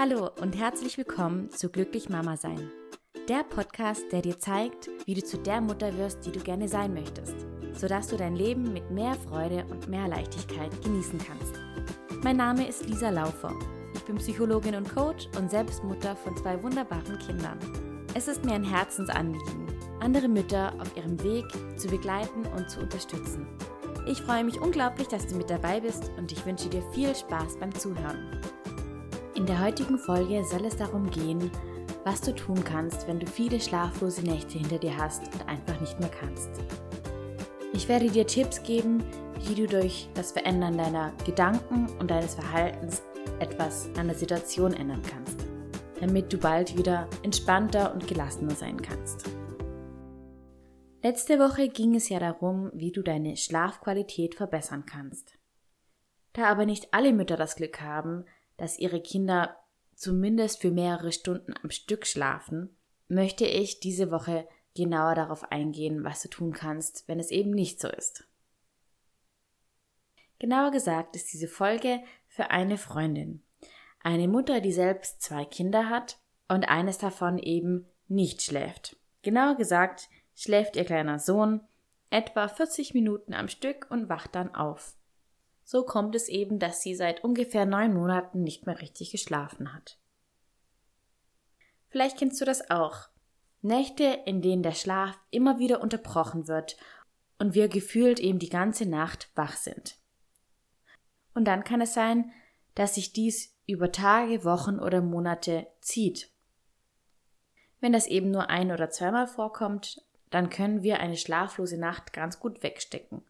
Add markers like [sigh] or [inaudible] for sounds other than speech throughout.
Hallo und herzlich willkommen zu Glücklich Mama Sein. Der Podcast, der dir zeigt, wie du zu der Mutter wirst, die du gerne sein möchtest, sodass du dein Leben mit mehr Freude und mehr Leichtigkeit genießen kannst. Mein Name ist Lisa Laufer. Ich bin Psychologin und Coach und selbst Mutter von zwei wunderbaren Kindern. Es ist mir ein Herzensanliegen, andere Mütter auf ihrem Weg zu begleiten und zu unterstützen. Ich freue mich unglaublich, dass du mit dabei bist und ich wünsche dir viel Spaß beim Zuhören. In der heutigen Folge soll es darum gehen, was du tun kannst, wenn du viele schlaflose Nächte hinter dir hast und einfach nicht mehr kannst. Ich werde dir Tipps geben, wie du durch das Verändern deiner Gedanken und deines Verhaltens etwas an der Situation ändern kannst, damit du bald wieder entspannter und gelassener sein kannst. Letzte Woche ging es ja darum, wie du deine Schlafqualität verbessern kannst. Da aber nicht alle Mütter das Glück haben, dass ihre Kinder zumindest für mehrere Stunden am Stück schlafen, möchte ich diese Woche genauer darauf eingehen, was du tun kannst, wenn es eben nicht so ist. Genauer gesagt ist diese Folge für eine Freundin. Eine Mutter, die selbst zwei Kinder hat und eines davon eben nicht schläft. Genauer gesagt schläft ihr kleiner Sohn etwa 40 Minuten am Stück und wacht dann auf. So kommt es eben, dass sie seit ungefähr neun Monaten nicht mehr richtig geschlafen hat. Vielleicht kennst du das auch. Nächte, in denen der Schlaf immer wieder unterbrochen wird und wir gefühlt eben die ganze Nacht wach sind. Und dann kann es sein, dass sich dies über Tage, Wochen oder Monate zieht. Wenn das eben nur ein oder zweimal vorkommt, dann können wir eine schlaflose Nacht ganz gut wegstecken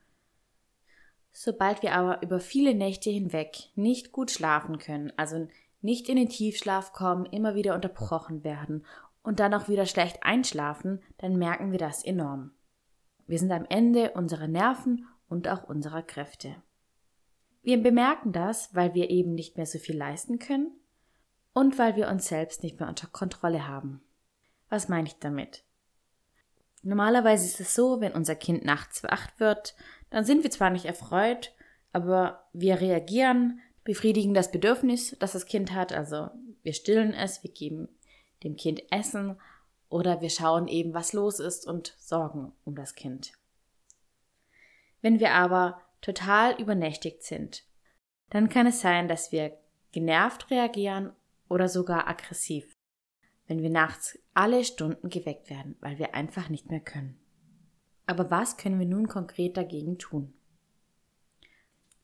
Sobald wir aber über viele Nächte hinweg nicht gut schlafen können, also nicht in den Tiefschlaf kommen, immer wieder unterbrochen werden und dann auch wieder schlecht einschlafen, dann merken wir das enorm. Wir sind am Ende unserer Nerven und auch unserer Kräfte. Wir bemerken das, weil wir eben nicht mehr so viel leisten können und weil wir uns selbst nicht mehr unter Kontrolle haben. Was meine ich damit? Normalerweise ist es so, wenn unser Kind nachts wach wird, dann sind wir zwar nicht erfreut, aber wir reagieren, befriedigen das Bedürfnis, das das Kind hat, also wir stillen es, wir geben dem Kind Essen oder wir schauen eben, was los ist und sorgen um das Kind. Wenn wir aber total übernächtigt sind, dann kann es sein, dass wir genervt reagieren oder sogar aggressiv, wenn wir nachts alle Stunden geweckt werden, weil wir einfach nicht mehr können. Aber was können wir nun konkret dagegen tun?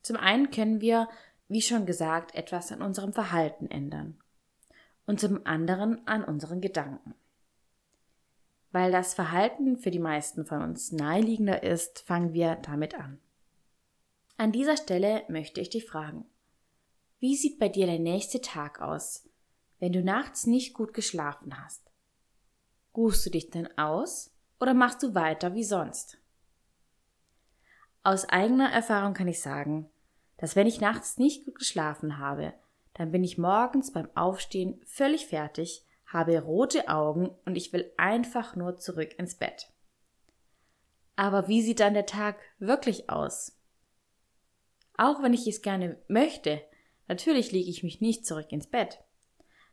Zum einen können wir, wie schon gesagt, etwas an unserem Verhalten ändern und zum anderen an unseren Gedanken. Weil das Verhalten für die meisten von uns naheliegender ist, fangen wir damit an. An dieser Stelle möchte ich dich fragen, wie sieht bei dir der nächste Tag aus, wenn du nachts nicht gut geschlafen hast? Ruhst du dich denn aus oder machst du weiter wie sonst? Aus eigener Erfahrung kann ich sagen, dass wenn ich nachts nicht gut geschlafen habe, dann bin ich morgens beim Aufstehen völlig fertig, habe rote Augen und ich will einfach nur zurück ins Bett. Aber wie sieht dann der Tag wirklich aus? Auch wenn ich es gerne möchte, natürlich lege ich mich nicht zurück ins Bett,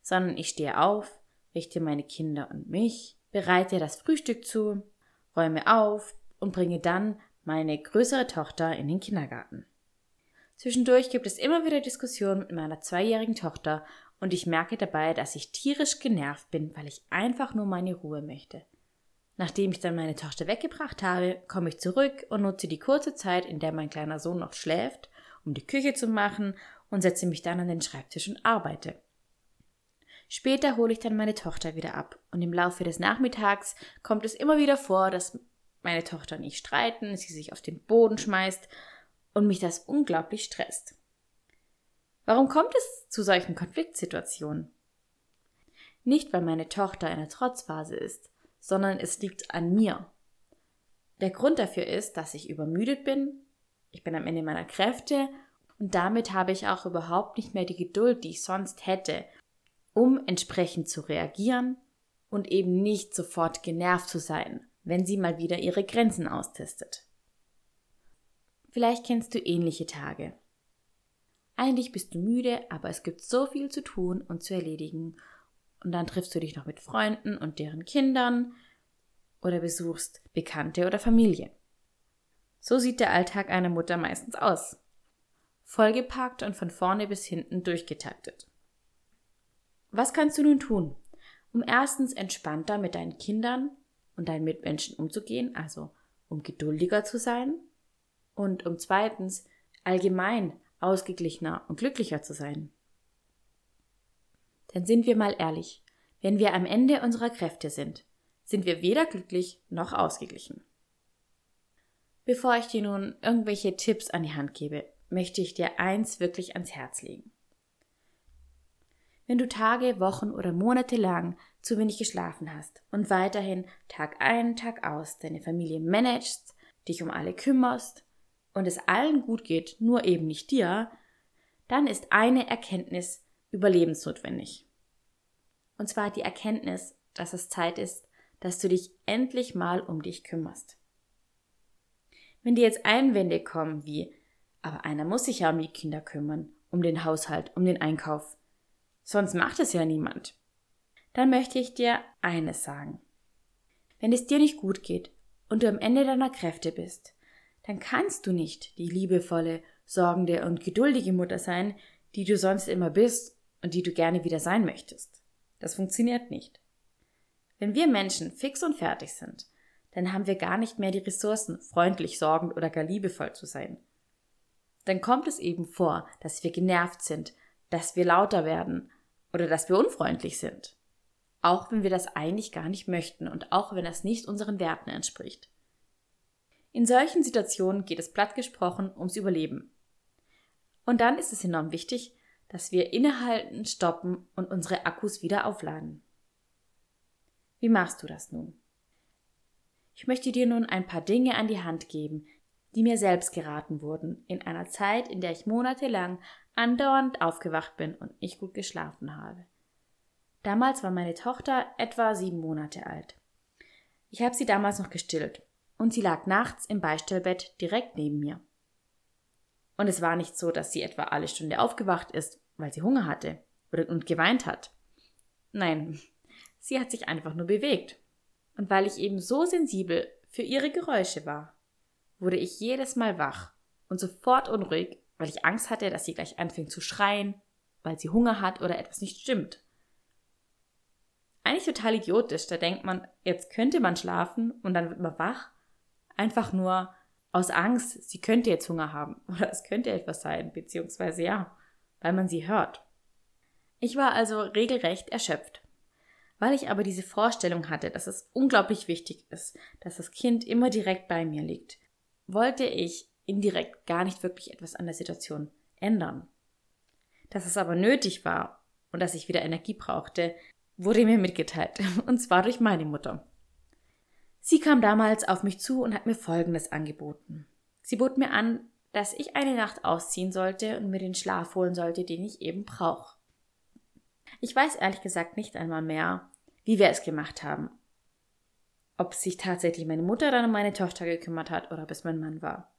sondern ich stehe auf, richte meine Kinder und mich, bereite das Frühstück zu, räume auf und bringe dann meine größere Tochter in den Kindergarten. Zwischendurch gibt es immer wieder Diskussionen mit meiner zweijährigen Tochter und ich merke dabei, dass ich tierisch genervt bin, weil ich einfach nur meine Ruhe möchte. Nachdem ich dann meine Tochter weggebracht habe, komme ich zurück und nutze die kurze Zeit, in der mein kleiner Sohn noch schläft, um die Küche zu machen und setze mich dann an den Schreibtisch und arbeite. Später hole ich dann meine Tochter wieder ab und im Laufe des Nachmittags kommt es immer wieder vor, dass meine Tochter und ich streiten, sie sich auf den Boden schmeißt und mich das unglaublich stresst. Warum kommt es zu solchen Konfliktsituationen? Nicht, weil meine Tochter in der Trotzphase ist, sondern es liegt an mir. Der Grund dafür ist, dass ich übermüdet bin, ich bin am Ende meiner Kräfte und damit habe ich auch überhaupt nicht mehr die Geduld, die ich sonst hätte, um entsprechend zu reagieren und eben nicht sofort genervt zu sein, wenn sie mal wieder ihre Grenzen austestet. Vielleicht kennst du ähnliche Tage. eigentlich bist du müde, aber es gibt so viel zu tun und zu erledigen. Und dann triffst du dich noch mit Freunden und deren Kindern oder besuchst Bekannte oder Familie. So sieht der Alltag einer Mutter meistens aus. Vollgepackt und von vorne bis hinten durchgetaktet. Was kannst du nun tun, um erstens entspannter mit deinen Kindern und deinen Mitmenschen umzugehen, also um geduldiger zu sein und um zweitens allgemein ausgeglichener und glücklicher zu sein. Denn sind wir mal ehrlich, wenn wir am Ende unserer Kräfte sind, sind wir weder glücklich noch ausgeglichen. Bevor ich dir nun irgendwelche Tipps an die Hand gebe, möchte ich dir eins wirklich ans Herz legen. Wenn du Tage, Wochen oder Monate lang zu wenig geschlafen hast und weiterhin Tag ein, Tag aus deine Familie managst, dich um alle kümmerst und es allen gut geht, nur eben nicht dir, dann ist eine Erkenntnis überlebensnotwendig. Und zwar die Erkenntnis, dass es Zeit ist, dass du dich endlich mal um dich kümmerst. Wenn dir jetzt Einwände kommen wie, aber einer muss sich ja um die Kinder kümmern, um den Haushalt, um den Einkauf, sonst macht es ja niemand, dann möchte ich dir eines sagen. Wenn es dir nicht gut geht und du am Ende deiner Kräfte bist, dann kannst du nicht die liebevolle, sorgende und geduldige Mutter sein, die du sonst immer bist und die du gerne wieder sein möchtest. Das funktioniert nicht. Wenn wir Menschen fix und fertig sind, dann haben wir gar nicht mehr die Ressourcen, freundlich, sorgend oder gar liebevoll zu sein. Dann kommt es eben vor, dass wir genervt sind, dass wir lauter werden oder dass wir unfreundlich sind. Auch wenn wir das eigentlich gar nicht möchten und auch wenn das nicht unseren Werten entspricht. In solchen Situationen geht es platt gesprochen ums Überleben. Und dann ist es enorm wichtig, dass wir innehalten, stoppen und unsere Akkus wieder aufladen. Wie machst du das nun? Ich möchte dir nun ein paar Dinge an die Hand geben, die mir selbst geraten wurden, in einer Zeit, in der ich monatelang andauernd aufgewacht bin und nicht gut geschlafen habe. Damals war meine Tochter etwa sieben Monate alt. Ich habe sie damals noch gestillt und sie lag nachts im Beistellbett direkt neben mir. Und es war nicht so, dass sie etwa alle Stunde aufgewacht ist, weil sie Hunger hatte und geweint hat. Nein, [laughs] sie hat sich einfach nur bewegt. Und weil ich eben so sensibel für ihre Geräusche war, wurde ich jedes Mal wach und sofort unruhig, weil ich Angst hatte, dass sie gleich anfängt zu schreien, weil sie Hunger hat oder etwas nicht stimmt. Eigentlich total idiotisch, da denkt man, jetzt könnte man schlafen und dann wird man wach einfach nur aus Angst, sie könnte jetzt Hunger haben [laughs] oder es könnte etwas sein, beziehungsweise ja, weil man sie hört. Ich war also regelrecht erschöpft. Weil ich aber diese Vorstellung hatte, dass es unglaublich wichtig ist, dass das Kind immer direkt bei mir liegt, wollte ich indirekt gar nicht wirklich etwas an der Situation ändern. Dass es aber nötig war und dass ich wieder Energie brauchte, wurde mir mitgeteilt, [laughs] und zwar durch meine Mutter. Sie kam damals auf mich zu und hat mir Folgendes angeboten. Sie bot mir an, dass ich eine Nacht ausziehen sollte und mir den Schlaf holen sollte, den ich eben brauche. Ich weiß ehrlich gesagt nicht einmal mehr, wie wir es gemacht haben. Ob sich tatsächlich meine Mutter dann um meine Tochter gekümmert hat oder ob es mein Mann war.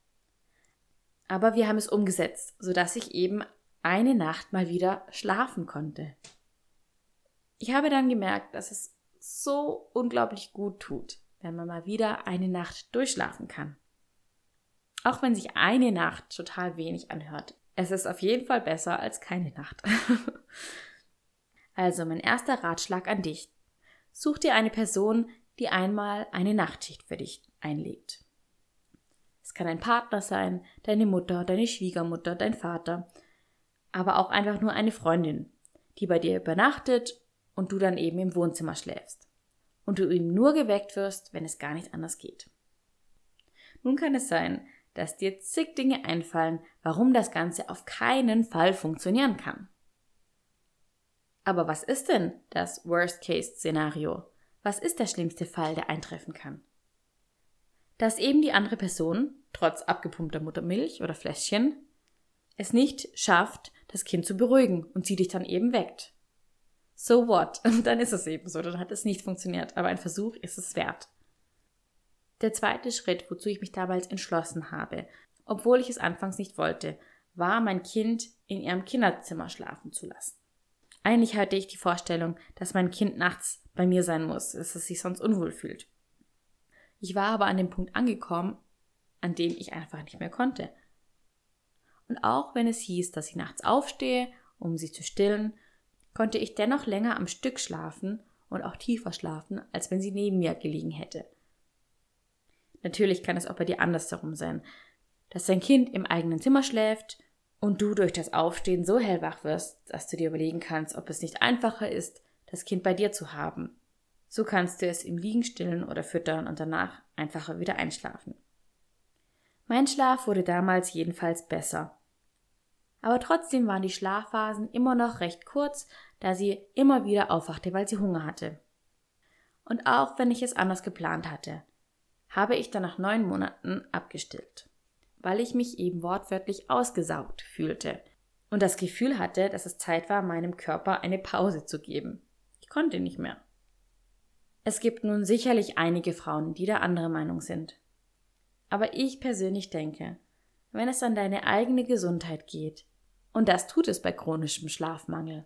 Aber wir haben es umgesetzt, sodass ich eben eine Nacht mal wieder schlafen konnte. Ich habe dann gemerkt, dass es so unglaublich gut tut, wenn man mal wieder eine Nacht durchschlafen kann. Auch wenn sich eine Nacht total wenig anhört. Es ist auf jeden Fall besser als keine Nacht. [laughs] also mein erster Ratschlag an dich. Such dir eine Person, die einmal eine Nachtschicht für dich einlegt. Es kann ein Partner sein, deine Mutter, deine Schwiegermutter, dein Vater, aber auch einfach nur eine Freundin, die bei dir übernachtet und du dann eben im Wohnzimmer schläfst und du ihm nur geweckt wirst, wenn es gar nicht anders geht. Nun kann es sein, dass dir zig Dinge einfallen, warum das Ganze auf keinen Fall funktionieren kann. Aber was ist denn das Worst-Case-Szenario? Was ist der schlimmste Fall, der eintreffen kann? Dass eben die andere Person, trotz abgepumpter Muttermilch oder Fläschchen, es nicht schafft, das Kind zu beruhigen und sie dich dann eben weckt so what? [laughs] dann ist es eben so, dann hat es nicht funktioniert, aber ein Versuch ist es wert. Der zweite Schritt, wozu ich mich damals entschlossen habe, obwohl ich es anfangs nicht wollte, war mein Kind in ihrem Kinderzimmer schlafen zu lassen. Eigentlich hatte ich die Vorstellung, dass mein Kind nachts bei mir sein muss, dass es sich sonst unwohl fühlt. Ich war aber an dem Punkt angekommen, an dem ich einfach nicht mehr konnte. Und auch wenn es hieß, dass ich nachts aufstehe, um sie zu stillen, konnte ich dennoch länger am Stück schlafen und auch tiefer schlafen, als wenn sie neben mir gelegen hätte. Natürlich kann es auch bei dir andersherum sein, dass dein Kind im eigenen Zimmer schläft und du durch das Aufstehen so hellwach wirst, dass du dir überlegen kannst, ob es nicht einfacher ist, das Kind bei dir zu haben. So kannst du es im Liegen stillen oder füttern und danach einfacher wieder einschlafen. Mein Schlaf wurde damals jedenfalls besser. Aber trotzdem waren die Schlafphasen immer noch recht kurz, da sie immer wieder aufwachte, weil sie Hunger hatte. Und auch wenn ich es anders geplant hatte, habe ich dann nach neun Monaten abgestillt, weil ich mich eben wortwörtlich ausgesaugt fühlte und das Gefühl hatte, dass es Zeit war, meinem Körper eine Pause zu geben. Ich konnte nicht mehr. Es gibt nun sicherlich einige Frauen, die da andere Meinung sind. Aber ich persönlich denke, wenn es an deine eigene Gesundheit geht, und das tut es bei chronischem Schlafmangel,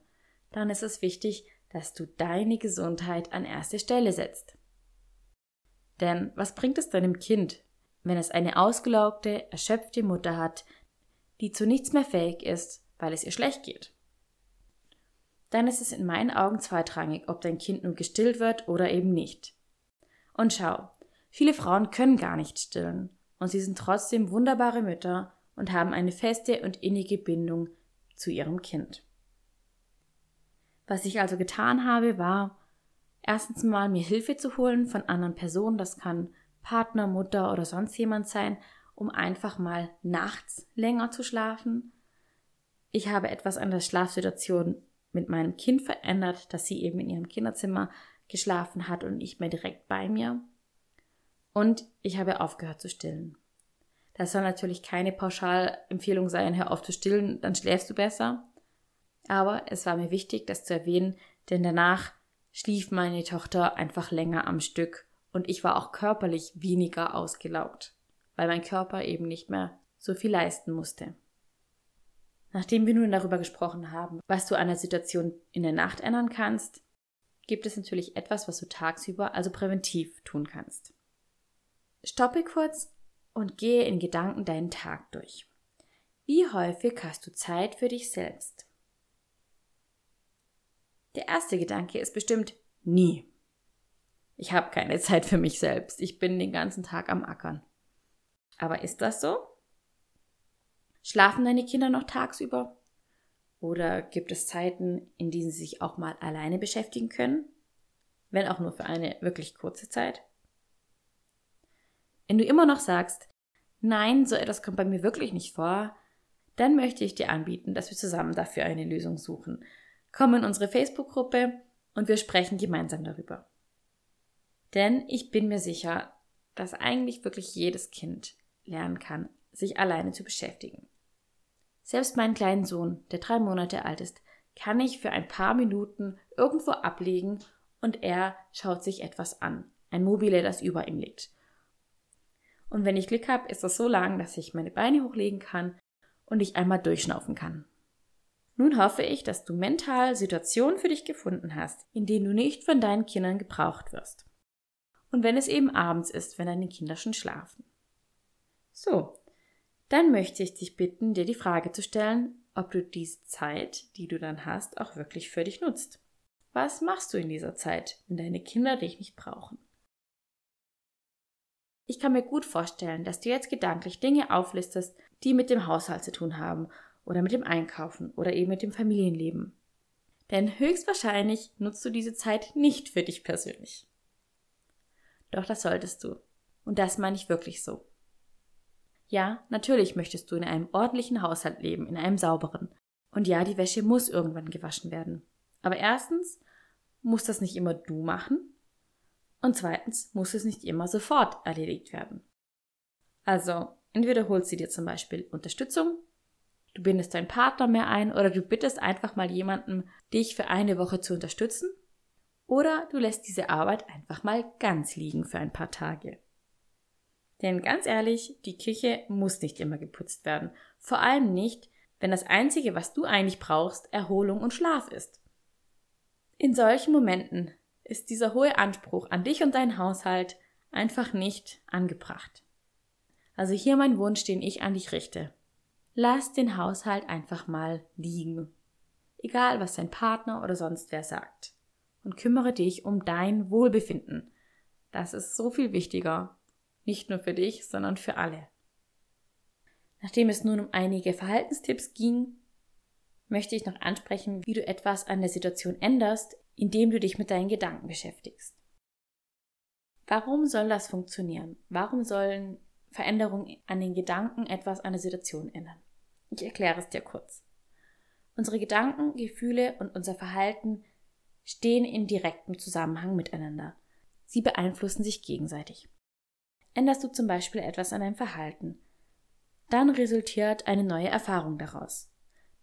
dann ist es wichtig, dass du deine Gesundheit an erste Stelle setzt. Denn was bringt es deinem Kind, wenn es eine ausgelaugte, erschöpfte Mutter hat, die zu nichts mehr fähig ist, weil es ihr schlecht geht? Dann ist es in meinen Augen zweitrangig, ob dein Kind nun gestillt wird oder eben nicht. Und schau, viele Frauen können gar nicht stillen und sie sind trotzdem wunderbare Mütter und haben eine feste und innige Bindung zu ihrem Kind. Was ich also getan habe, war, erstens mal mir Hilfe zu holen von anderen Personen, das kann Partner, Mutter oder sonst jemand sein, um einfach mal nachts länger zu schlafen. Ich habe etwas an der Schlafsituation mit meinem Kind verändert, dass sie eben in ihrem Kinderzimmer geschlafen hat und nicht mehr direkt bei mir. Und ich habe aufgehört zu stillen. Das soll natürlich keine Pauschalempfehlung sein, hör auf zu stillen, dann schläfst du besser. Aber es war mir wichtig, das zu erwähnen, denn danach schlief meine Tochter einfach länger am Stück und ich war auch körperlich weniger ausgelaugt, weil mein Körper eben nicht mehr so viel leisten musste. Nachdem wir nun darüber gesprochen haben, was du an der Situation in der Nacht ändern kannst, gibt es natürlich etwas, was du tagsüber, also präventiv tun kannst. Stoppe kurz und gehe in Gedanken deinen Tag durch. Wie häufig hast du Zeit für dich selbst? Der erste Gedanke ist bestimmt nie. Ich habe keine Zeit für mich selbst. Ich bin den ganzen Tag am Ackern. Aber ist das so? Schlafen deine Kinder noch tagsüber? Oder gibt es Zeiten, in denen sie sich auch mal alleine beschäftigen können? Wenn auch nur für eine wirklich kurze Zeit? Wenn du immer noch sagst, nein, so etwas kommt bei mir wirklich nicht vor, dann möchte ich dir anbieten, dass wir zusammen dafür eine Lösung suchen. Komm in unsere Facebook-Gruppe und wir sprechen gemeinsam darüber. Denn ich bin mir sicher, dass eigentlich wirklich jedes Kind lernen kann, sich alleine zu beschäftigen. Selbst meinen kleinen Sohn, der drei Monate alt ist, kann ich für ein paar Minuten irgendwo ablegen und er schaut sich etwas an. Ein Mobile, das über ihm liegt. Und wenn ich Glück habe, ist das so lang, dass ich meine Beine hochlegen kann und ich einmal durchschnaufen kann. Nun hoffe ich, dass du mental Situationen für dich gefunden hast, in denen du nicht von deinen Kindern gebraucht wirst. Und wenn es eben abends ist, wenn deine Kinder schon schlafen. So, dann möchte ich dich bitten, dir die Frage zu stellen, ob du diese Zeit, die du dann hast, auch wirklich für dich nutzt. Was machst du in dieser Zeit, wenn deine Kinder dich nicht brauchen? Ich kann mir gut vorstellen, dass du jetzt gedanklich Dinge auflistest, die mit dem Haushalt zu tun haben oder mit dem Einkaufen oder eben mit dem Familienleben. Denn höchstwahrscheinlich nutzt du diese Zeit nicht für dich persönlich. Doch das solltest du. Und das meine ich wirklich so. Ja, natürlich möchtest du in einem ordentlichen Haushalt leben, in einem sauberen. Und ja, die Wäsche muss irgendwann gewaschen werden. Aber erstens muss das nicht immer du machen. Und zweitens muss es nicht immer sofort erledigt werden. Also, entweder holst du dir zum Beispiel Unterstützung, du bindest deinen Partner mehr ein oder du bittest einfach mal jemanden, dich für eine Woche zu unterstützen, oder du lässt diese Arbeit einfach mal ganz liegen für ein paar Tage. Denn ganz ehrlich, die Küche muss nicht immer geputzt werden. Vor allem nicht, wenn das Einzige, was du eigentlich brauchst, Erholung und Schlaf ist. In solchen Momenten ist dieser hohe Anspruch an dich und deinen Haushalt einfach nicht angebracht. Also hier mein Wunsch, den ich an dich richte. Lass den Haushalt einfach mal liegen. Egal, was dein Partner oder sonst wer sagt. Und kümmere dich um dein Wohlbefinden. Das ist so viel wichtiger. Nicht nur für dich, sondern für alle. Nachdem es nun um einige Verhaltenstipps ging, möchte ich noch ansprechen, wie du etwas an der Situation änderst, indem du dich mit deinen Gedanken beschäftigst. Warum soll das funktionieren? Warum sollen Veränderungen an den Gedanken etwas an der Situation ändern? Ich erkläre es dir kurz. Unsere Gedanken, Gefühle und unser Verhalten stehen in direktem Zusammenhang miteinander. Sie beeinflussen sich gegenseitig. Änderst du zum Beispiel etwas an deinem Verhalten, dann resultiert eine neue Erfahrung daraus.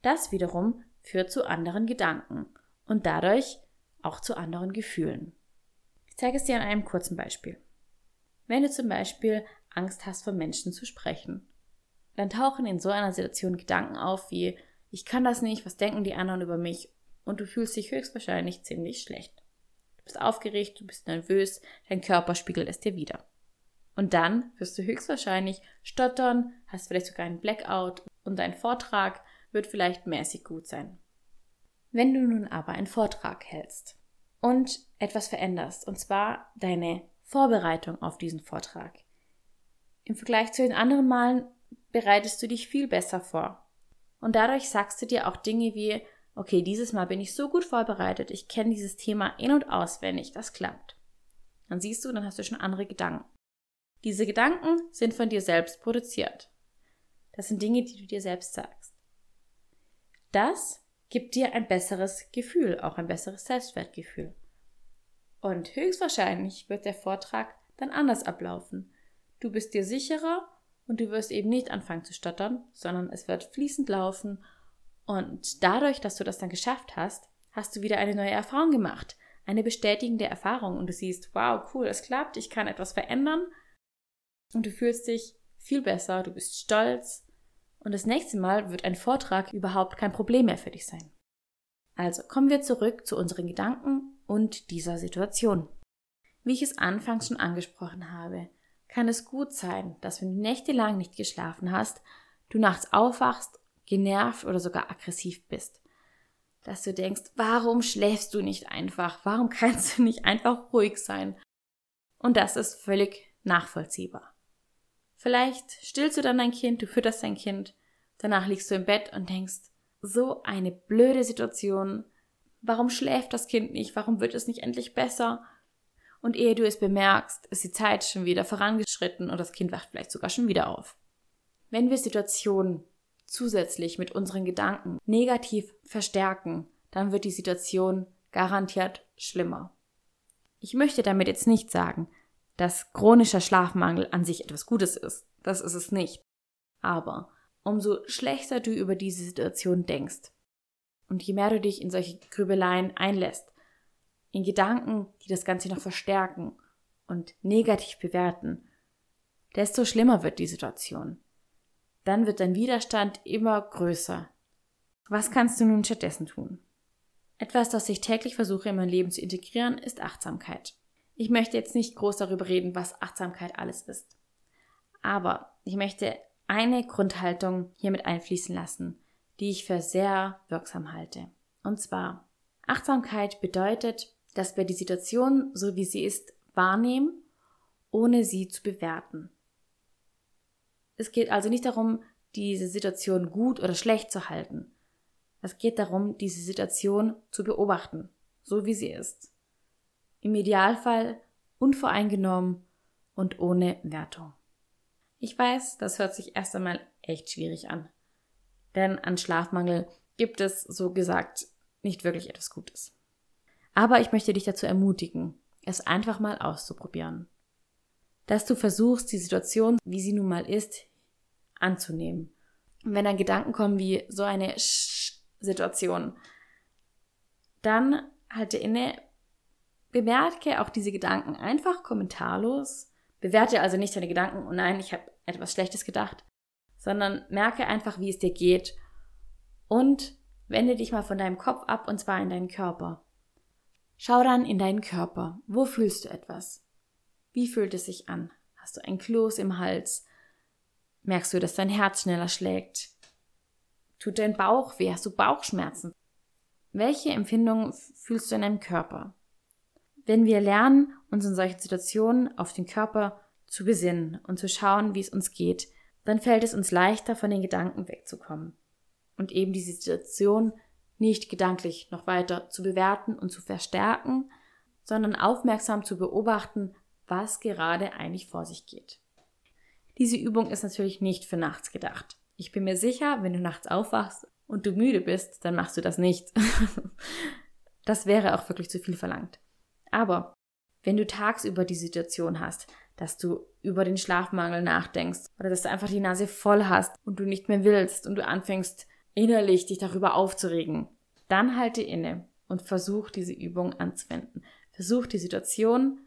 Das wiederum führt zu anderen Gedanken und dadurch auch zu anderen Gefühlen. Ich zeige es dir an einem kurzen Beispiel. Wenn du zum Beispiel Angst hast, von Menschen zu sprechen, dann tauchen in so einer Situation Gedanken auf wie ich kann das nicht, was denken die anderen über mich und du fühlst dich höchstwahrscheinlich ziemlich schlecht. Du bist aufgeregt, du bist nervös, dein Körper spiegelt es dir wieder. Und dann wirst du höchstwahrscheinlich stottern, hast vielleicht sogar einen Blackout und dein Vortrag wird vielleicht mäßig gut sein. Wenn du nun aber einen Vortrag hältst und etwas veränderst, und zwar deine Vorbereitung auf diesen Vortrag. Im Vergleich zu den anderen Malen bereitest du dich viel besser vor. Und dadurch sagst du dir auch Dinge wie, okay, dieses Mal bin ich so gut vorbereitet, ich kenne dieses Thema in und auswendig, das klappt. Dann siehst du, dann hast du schon andere Gedanken. Diese Gedanken sind von dir selbst produziert. Das sind Dinge, die du dir selbst sagst. Das gibt dir ein besseres Gefühl, auch ein besseres Selbstwertgefühl. Und höchstwahrscheinlich wird der Vortrag dann anders ablaufen. Du bist dir sicherer und du wirst eben nicht anfangen zu stottern, sondern es wird fließend laufen. Und dadurch, dass du das dann geschafft hast, hast du wieder eine neue Erfahrung gemacht, eine bestätigende Erfahrung und du siehst, wow, cool, es klappt, ich kann etwas verändern und du fühlst dich viel besser, du bist stolz und das nächste Mal wird ein Vortrag überhaupt kein Problem mehr für dich sein. Also kommen wir zurück zu unseren Gedanken und dieser Situation. Wie ich es anfangs schon angesprochen habe, kann es gut sein, dass wenn du nächtelang nicht geschlafen hast, du nachts aufwachst, genervt oder sogar aggressiv bist. Dass du denkst, warum schläfst du nicht einfach? Warum [laughs] kannst du nicht einfach ruhig sein? Und das ist völlig nachvollziehbar. Vielleicht stillst du dann dein Kind, du fütterst dein Kind, danach liegst du im Bett und denkst, so eine blöde Situation. Warum schläft das Kind nicht? Warum wird es nicht endlich besser? Und ehe du es bemerkst, ist die Zeit schon wieder vorangeschritten und das Kind wacht vielleicht sogar schon wieder auf. Wenn wir Situationen zusätzlich mit unseren Gedanken negativ verstärken, dann wird die Situation garantiert schlimmer. Ich möchte damit jetzt nicht sagen, dass chronischer Schlafmangel an sich etwas Gutes ist. Das ist es nicht. Aber umso schlechter du über diese Situation denkst und je mehr du dich in solche Grübeleien einlässt, in Gedanken, die das Ganze noch verstärken und negativ bewerten, desto schlimmer wird die Situation. Dann wird dein Widerstand immer größer. Was kannst du nun stattdessen tun? Etwas, das ich täglich versuche in mein Leben zu integrieren, ist Achtsamkeit. Ich möchte jetzt nicht groß darüber reden, was Achtsamkeit alles ist. Aber ich möchte eine Grundhaltung hier mit einfließen lassen, die ich für sehr wirksam halte. Und zwar, Achtsamkeit bedeutet, dass wir die Situation, so wie sie ist, wahrnehmen, ohne sie zu bewerten. Es geht also nicht darum, diese Situation gut oder schlecht zu halten. Es geht darum, diese Situation zu beobachten, so wie sie ist. Im Idealfall unvoreingenommen und ohne Wertung. Ich weiß, das hört sich erst einmal echt schwierig an. Denn an Schlafmangel gibt es, so gesagt, nicht wirklich etwas Gutes. Aber ich möchte dich dazu ermutigen, es einfach mal auszuprobieren. Dass du versuchst, die Situation, wie sie nun mal ist, anzunehmen. Und wenn dann Gedanken kommen wie so eine Situation, dann halte inne, Bemerke auch diese Gedanken einfach kommentarlos. Bewerte also nicht deine Gedanken, oh nein, ich habe etwas Schlechtes gedacht, sondern merke einfach, wie es dir geht Und wende dich mal von deinem Kopf ab und zwar in deinen Körper. Schau dann in deinen Körper. Wo fühlst du etwas? Wie fühlt es sich an? Hast du ein Kloß im Hals? Merkst du, dass dein Herz schneller schlägt? Tut dein Bauch weh? Hast du Bauchschmerzen? Welche Empfindungen fühlst du in deinem Körper? Wenn wir lernen, uns in solchen Situationen auf den Körper zu besinnen und zu schauen, wie es uns geht, dann fällt es uns leichter, von den Gedanken wegzukommen und eben die Situation nicht gedanklich noch weiter zu bewerten und zu verstärken, sondern aufmerksam zu beobachten, was gerade eigentlich vor sich geht. Diese Übung ist natürlich nicht für nachts gedacht. Ich bin mir sicher, wenn du nachts aufwachst und du müde bist, dann machst du das nicht. [laughs] das wäre auch wirklich zu viel verlangt. Aber wenn du tagsüber die Situation hast, dass du über den Schlafmangel nachdenkst oder dass du einfach die Nase voll hast und du nicht mehr willst und du anfängst innerlich dich darüber aufzuregen, dann halte inne und versuch diese Übung anzuwenden. Versuch die Situation,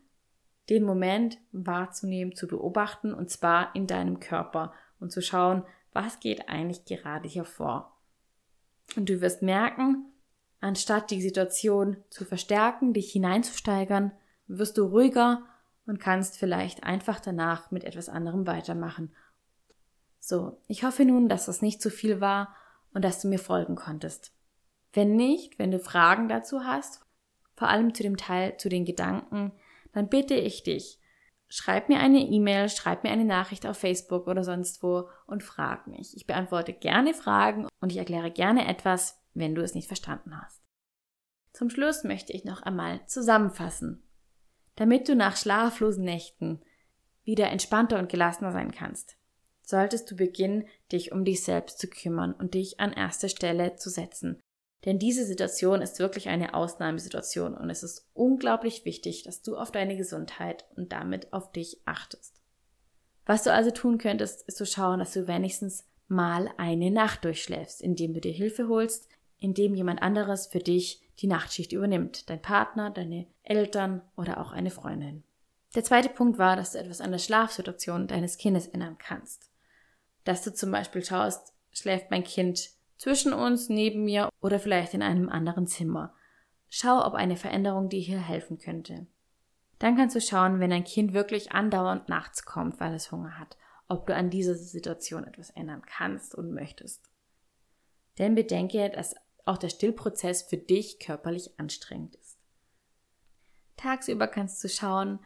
den Moment wahrzunehmen, zu beobachten und zwar in deinem Körper und zu schauen, was geht eigentlich gerade hier vor. Und du wirst merken, anstatt die Situation zu verstärken, dich hineinzusteigern, wirst du ruhiger und kannst vielleicht einfach danach mit etwas anderem weitermachen. So, ich hoffe nun, dass das nicht zu viel war und dass du mir folgen konntest. Wenn nicht, wenn du Fragen dazu hast, vor allem zu dem Teil zu den Gedanken, dann bitte ich dich, schreib mir eine E-Mail, schreib mir eine Nachricht auf Facebook oder sonst wo und frag mich. Ich beantworte gerne Fragen und ich erkläre gerne etwas, wenn du es nicht verstanden hast. Zum Schluss möchte ich noch einmal zusammenfassen, damit du nach schlaflosen Nächten wieder entspannter und gelassener sein kannst solltest du beginnen, dich um dich selbst zu kümmern und dich an erste Stelle zu setzen. Denn diese Situation ist wirklich eine Ausnahmesituation und es ist unglaublich wichtig, dass du auf deine Gesundheit und damit auf dich achtest. Was du also tun könntest, ist zu schauen, dass du wenigstens mal eine Nacht durchschläfst, indem du dir Hilfe holst, indem jemand anderes für dich die Nachtschicht übernimmt, dein Partner, deine Eltern oder auch eine Freundin. Der zweite Punkt war, dass du etwas an der Schlafsituation deines Kindes ändern kannst dass du zum Beispiel schaust, schläft mein Kind zwischen uns, neben mir oder vielleicht in einem anderen Zimmer. Schau, ob eine Veränderung dir hier helfen könnte. Dann kannst du schauen, wenn ein Kind wirklich andauernd nachts kommt, weil es Hunger hat, ob du an dieser Situation etwas ändern kannst und möchtest. Denn bedenke, dass auch der Stillprozess für dich körperlich anstrengend ist. Tagsüber kannst du schauen,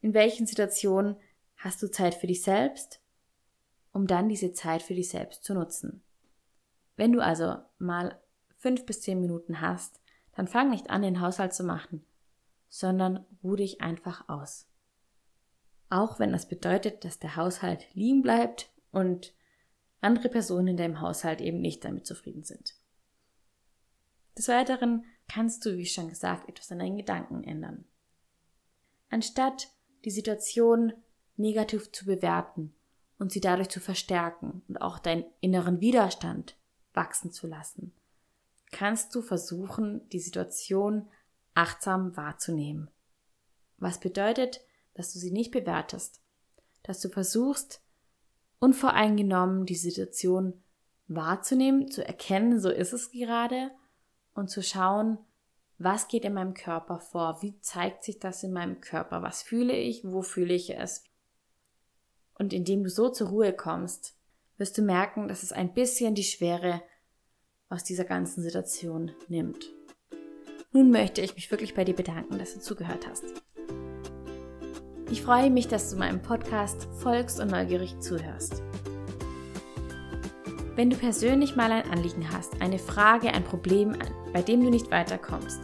in welchen Situationen hast du Zeit für dich selbst um dann diese Zeit für dich selbst zu nutzen. Wenn du also mal fünf bis zehn Minuten hast, dann fang nicht an, den Haushalt zu machen, sondern ruh dich einfach aus. Auch wenn das bedeutet, dass der Haushalt liegen bleibt und andere Personen in deinem Haushalt eben nicht damit zufrieden sind. Des Weiteren kannst du, wie schon gesagt, etwas an deinen Gedanken ändern. Anstatt die Situation negativ zu bewerten und sie dadurch zu verstärken und auch deinen inneren Widerstand wachsen zu lassen, kannst du versuchen, die Situation achtsam wahrzunehmen. Was bedeutet, dass du sie nicht bewertest, dass du versuchst, unvoreingenommen die Situation wahrzunehmen, zu erkennen, so ist es gerade, und zu schauen, was geht in meinem Körper vor, wie zeigt sich das in meinem Körper, was fühle ich, wo fühle ich es, und indem du so zur Ruhe kommst, wirst du merken, dass es ein bisschen die Schwere aus dieser ganzen Situation nimmt. Nun möchte ich mich wirklich bei dir bedanken, dass du zugehört hast. Ich freue mich, dass du meinem Podcast folgst und neugierig zuhörst. Wenn du persönlich mal ein Anliegen hast, eine Frage, ein Problem, bei dem du nicht weiterkommst,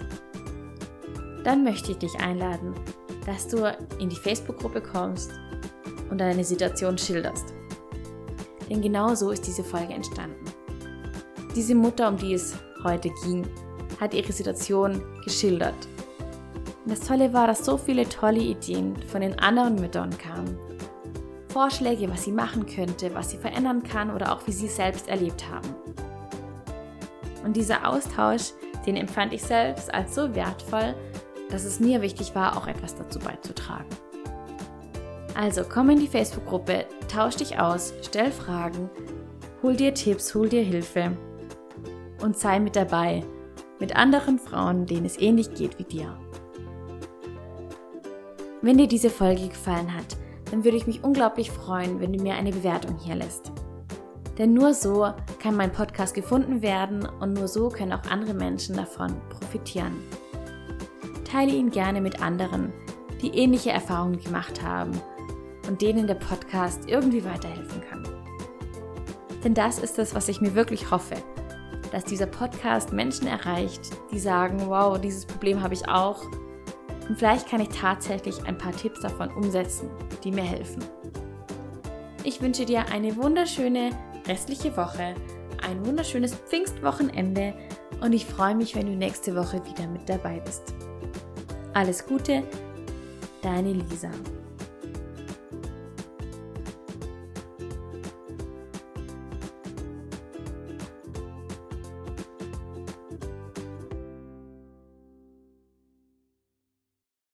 dann möchte ich dich einladen, dass du in die Facebook-Gruppe kommst und deine Situation schilderst. Denn genau so ist diese Folge entstanden. Diese Mutter, um die es heute ging, hat ihre Situation geschildert. Und das Tolle war, dass so viele tolle Ideen von den anderen Müttern kamen. Vorschläge, was sie machen könnte, was sie verändern kann oder auch wie sie selbst erlebt haben. Und dieser Austausch, den empfand ich selbst als so wertvoll, dass es mir wichtig war, auch etwas dazu beizutragen. Also komm in die Facebook-Gruppe, tausch dich aus, stell Fragen, hol dir Tipps, hol dir Hilfe. und sei mit dabei, mit anderen Frauen, denen es ähnlich geht wie dir. Wenn dir diese Folge gefallen hat, dann würde ich mich unglaublich freuen, wenn du mir eine Bewertung hier lässt. Denn nur so kann mein Podcast gefunden werden und nur so können auch andere Menschen davon profitieren. Teile ihn gerne mit anderen, die ähnliche Erfahrungen gemacht haben und denen der Podcast irgendwie weiterhelfen kann. Denn das ist es, was ich mir wirklich hoffe, dass dieser Podcast Menschen erreicht, die sagen, wow, dieses Problem habe ich auch. Und vielleicht kann ich tatsächlich ein paar Tipps davon umsetzen, die mir helfen. Ich wünsche dir eine wunderschöne restliche Woche, ein wunderschönes Pfingstwochenende und ich freue mich, wenn du nächste Woche wieder mit dabei bist. Alles Gute, deine Lisa.